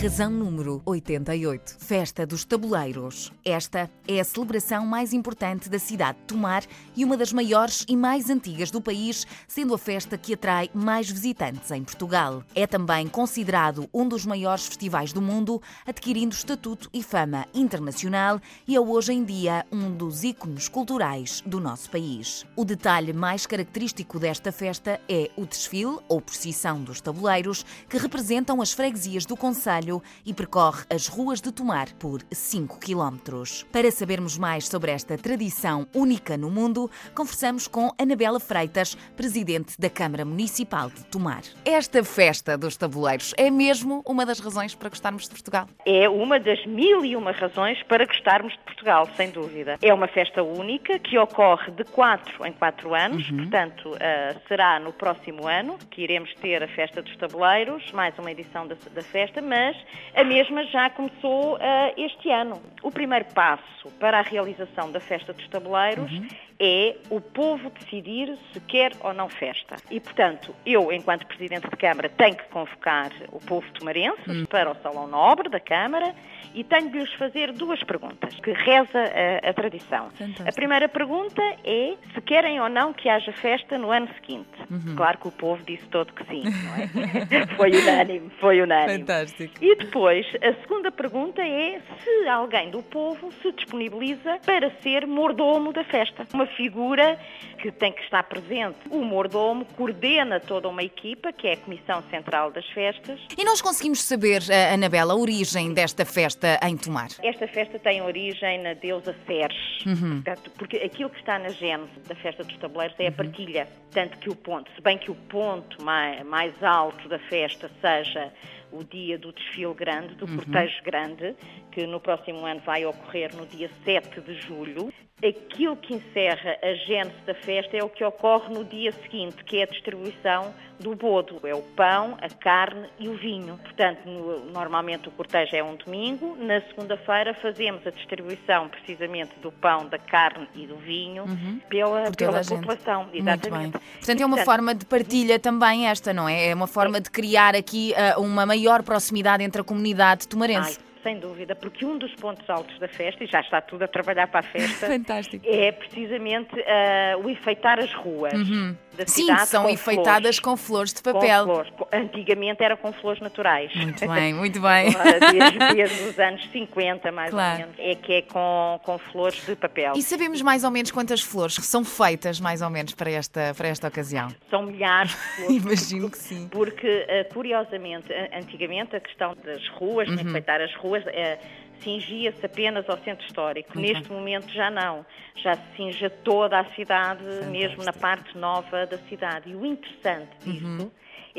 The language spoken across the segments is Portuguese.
Razão número 88. Festa dos Tabuleiros. Esta é a celebração mais importante da cidade de Tomar e uma das maiores e mais antigas do país, sendo a festa que atrai mais visitantes em Portugal. É também considerado um dos maiores festivais do mundo, adquirindo estatuto e fama internacional e é hoje em dia um dos ícones culturais do nosso país. O detalhe mais característico desta festa é o desfile ou procissão dos tabuleiros, que representam as freguesias do Conselho e percorre as ruas de Tomar por 5 quilómetros. Para sabermos mais sobre esta tradição única no mundo, conversamos com Anabela Freitas, presidente da Câmara Municipal de Tomar. Esta festa dos tabuleiros é mesmo uma das razões para gostarmos de Portugal? É uma das mil e uma razões para gostarmos de Portugal, sem dúvida. É uma festa única que ocorre de 4 em 4 anos, uhum. portanto, uh, será no próximo ano que iremos ter a festa dos tabuleiros, mais uma edição da, da festa, mas a mesma já começou uh, este ano. O primeiro passo para a realização da Festa dos Tabuleiros uhum. É o povo decidir se quer ou não festa. E, portanto, eu, enquanto Presidente de Câmara, tenho que convocar o povo tomarense uhum. para o Salão Nobre da Câmara e tenho de lhes fazer duas perguntas, que reza a, a tradição. Fantástico. A primeira pergunta é se querem ou não que haja festa no ano seguinte. Uhum. Claro que o povo disse todo que sim, não é? foi unânime, foi unânime. Fantástico. E depois, a segunda pergunta é se alguém do povo se disponibiliza para ser mordomo da festa. Uma figura que tem que estar presente. O mordomo coordena toda uma equipa, que é a Comissão Central das Festas. E nós conseguimos saber, eh, Anabela, a origem desta festa em Tomar? Esta festa tem origem na deusa Ceres, uhum. porque aquilo que está na gênese da festa dos tabuleiros é a uhum. partilha. Tanto que o ponto, se bem que o ponto mais, mais alto da festa seja o dia do desfile grande, do uhum. cortejo grande, que no próximo ano vai ocorrer no dia 7 de julho. Aquilo que encerra a gênese da festa é o que ocorre no dia seguinte, que é a distribuição do bodo. É o pão, a carne e o vinho. Portanto, no, normalmente o cortejo é um domingo. Na segunda-feira fazemos a distribuição precisamente do pão, da carne e do vinho uhum. pela, pela população. Exatamente. Portanto, é uma forma de partilha também esta, não é? É uma forma é. de criar aqui uh, uma maior proximidade entre a comunidade tomarense. Ai sem dúvida, porque um dos pontos altos da festa, e já está tudo a trabalhar para a festa, Fantástico. é precisamente uh, o enfeitar as ruas. Uhum da Sim, são enfeitadas flores. com flores de papel. Flores. Antigamente era com flores naturais. Muito bem, muito bem. desde, desde os anos 50, mais claro. ou menos, é que é com, com flores de papel. E sabemos mais ou menos quantas flores são feitas, mais ou menos, para esta, para esta ocasião? São milhares de flores. Imagino que sim. Porque, eh, curiosamente, antigamente a questão das ruas, uhum. enfeitar as ruas, é, cingia-se apenas ao centro histórico. Muito Neste momento já não. Já se cinge toda a cidade, Fantástico. mesmo na parte nova da cidade. E o interessante disso uhum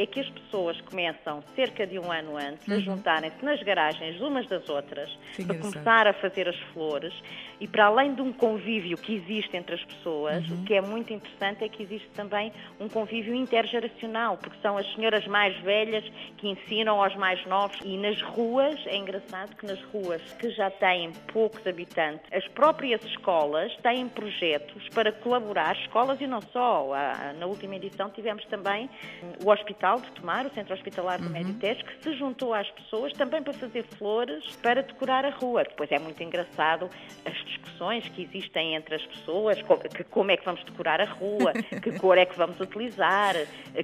é que as pessoas começam cerca de um ano antes uhum. a juntarem-se nas garagens umas das outras Sim, para começar a fazer as flores e para além de um convívio que existe entre as pessoas, uhum. o que é muito interessante é que existe também um convívio intergeracional, porque são as senhoras mais velhas que ensinam aos mais novos e nas ruas, é engraçado que nas ruas que já têm poucos habitantes, as próprias escolas têm projetos para colaborar, escolas e não só. Na última edição tivemos também o Hospital Hospital de Tomar, o Centro Hospitalar do uhum. Que se juntou às pessoas também para fazer flores para decorar a rua. Depois é muito engraçado as discussões que existem entre as pessoas, que, como é que vamos decorar a rua, que cor é que vamos utilizar,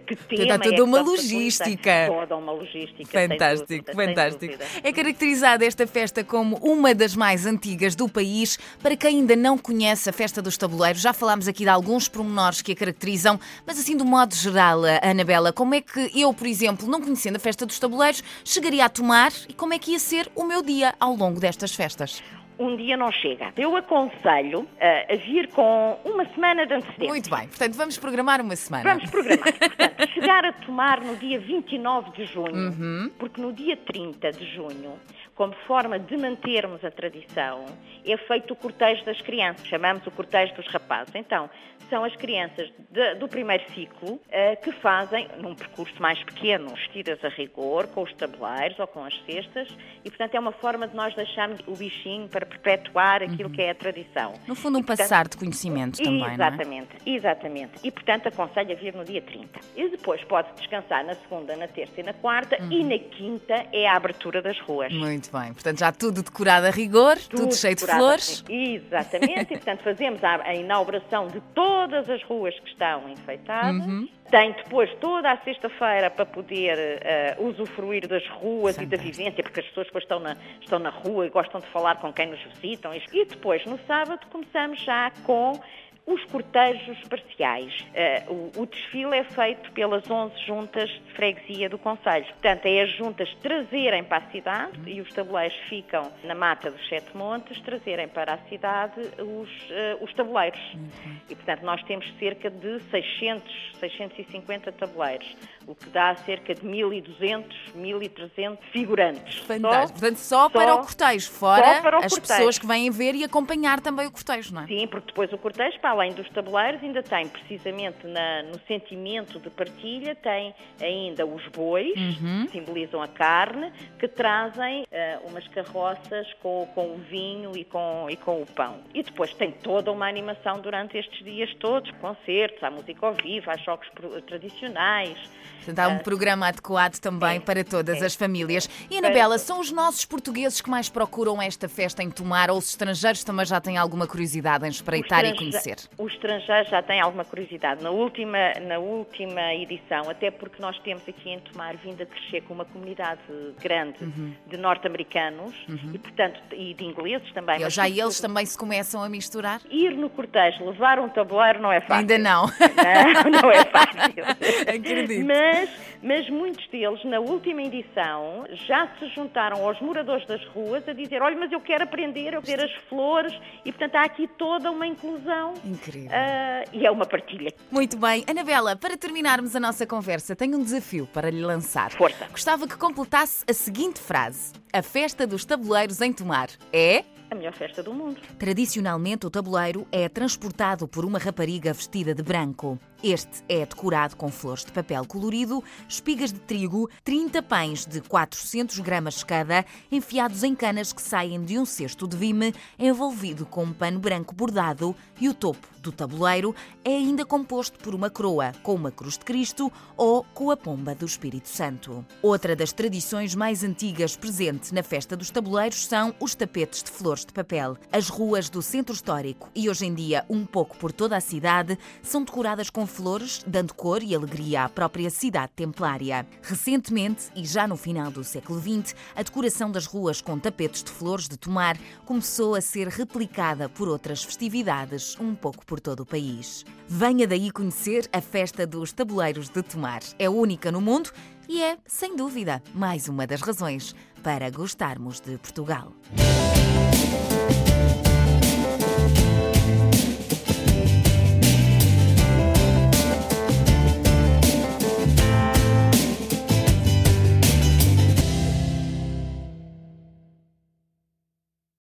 que tema Está toda é uma logística. Toda uma logística. Fantástico, dúvida, fantástico. É caracterizada esta festa como uma das mais antigas do país. Para quem ainda não conhece a Festa dos Tabuleiros, já falámos aqui de alguns pormenores que a caracterizam, mas assim, do modo geral, Anabela, como é que que eu, por exemplo, não conhecendo a festa dos tabuleiros, chegaria a tomar e como é que ia ser o meu dia ao longo destas festas? um dia não chega. Eu aconselho uh, a vir com uma semana de antecedência. Muito bem, portanto vamos programar uma semana. Vamos programar. portanto, chegar a tomar no dia 29 de junho, uhum. porque no dia 30 de junho como forma de mantermos a tradição, é feito o cortejo das crianças, chamamos o cortejo dos rapazes. Então, são as crianças de, do primeiro ciclo uh, que fazem, num percurso mais pequeno, vestidas a rigor, com os tabuleiros ou com as cestas, e portanto é uma forma de nós deixarmos o bichinho para perpetuar aquilo uhum. que é a tradição. No fundo, um portanto, passar de conhecimento também. Exatamente, é? exatamente. E portanto aconselho a vir no dia 30. E depois pode descansar na segunda, na terça e na quarta, uhum. e na quinta é a abertura das ruas. Muito bem, portanto já tudo decorado a rigor, tudo, tudo cheio de flores. Exatamente, e portanto fazemos a, a inauguração de todas as ruas que estão enfeitadas. Uhum. Tem depois toda a sexta-feira para poder uh, usufruir das ruas e da vivência, porque as pessoas depois estão na, estão na rua e gostam de falar com quem nos visitam. E depois, no sábado, começamos já com os cortejos parciais. Uh, o, o, desfile é feito pelas 11 juntas de freguesia do Conselho. Portanto, é as juntas trazerem para a cidade, e os tabuleiros ficam na mata dos Sete Montes, trazerem para a cidade os, uh, os tabuleiros. Uhum. E, portanto, nós temos cerca de 600, 650 tabuleiros, o que dá cerca de 1.200, 1.300 figurantes. Fantástico. Só, Portanto, só, só para o cortejo, fora para o as cortejo. pessoas que vêm ver e acompanhar também o cortejo, não é? Sim, porque depois o cortejo, para além dos tabuleiros, ainda tem, precisamente na, no sentimento de partilha, tem ainda os bois, uhum. que simbolizam a carne, que trazem uh, umas carroças com, com o vinho e com, e com o pão. E depois tem toda uma animação durante estes dias todos, concertos, há música ao vivo, há jogos tradicionais. Portanto, há um uh, programa adequado também é, para todas é. as famílias. E, Anabela, são os nossos portugueses que mais procuram esta festa em Tomar ou os estrangeiros também já têm alguma curiosidade em espreitar e conhecer? Os estrangeiros já têm alguma curiosidade. Na última, na última edição, até porque nós temos aqui em Tomar vindo a crescer com uma comunidade grande uhum. de norte-americanos uhum. e, portanto, e de ingleses também. E já eles também se começam a misturar? Ir no cortejo, levar um tabuleiro não é fácil. Ainda não. Não, não é fácil. Acredito. Mas, mas muitos deles, na última edição, já se juntaram aos moradores das ruas a dizer: olha, mas eu quero aprender, eu quero as flores, e portanto há aqui toda uma inclusão. Incrível. Uh, e é uma partilha. Muito bem. Anabela, para terminarmos a nossa conversa, tenho um desafio para lhe lançar. Força. Gostava que completasse a seguinte frase: A festa dos tabuleiros em Tomar é a melhor festa do mundo. Tradicionalmente, o tabuleiro é transportado por uma rapariga vestida de branco. Este é decorado com flores de papel colorido, espigas de trigo, 30 pães de 400 gramas cada, enfiados em canas que saem de um cesto de vime, envolvido com um pano branco bordado, e o topo do tabuleiro é ainda composto por uma coroa com uma cruz de Cristo ou com a pomba do Espírito Santo. Outra das tradições mais antigas presente na festa dos tabuleiros são os tapetes de flores de papel. As ruas do centro histórico e hoje em dia um pouco por toda a cidade são decoradas com flores, dando cor e alegria à própria cidade templária. Recentemente, e já no final do século XX, a decoração das ruas com tapetes de flores de tomar começou a ser replicada por outras festividades um pouco por todo o país. Venha daí conhecer a festa dos tabuleiros de tomar. É única no mundo e é, sem dúvida, mais uma das razões para gostarmos de Portugal.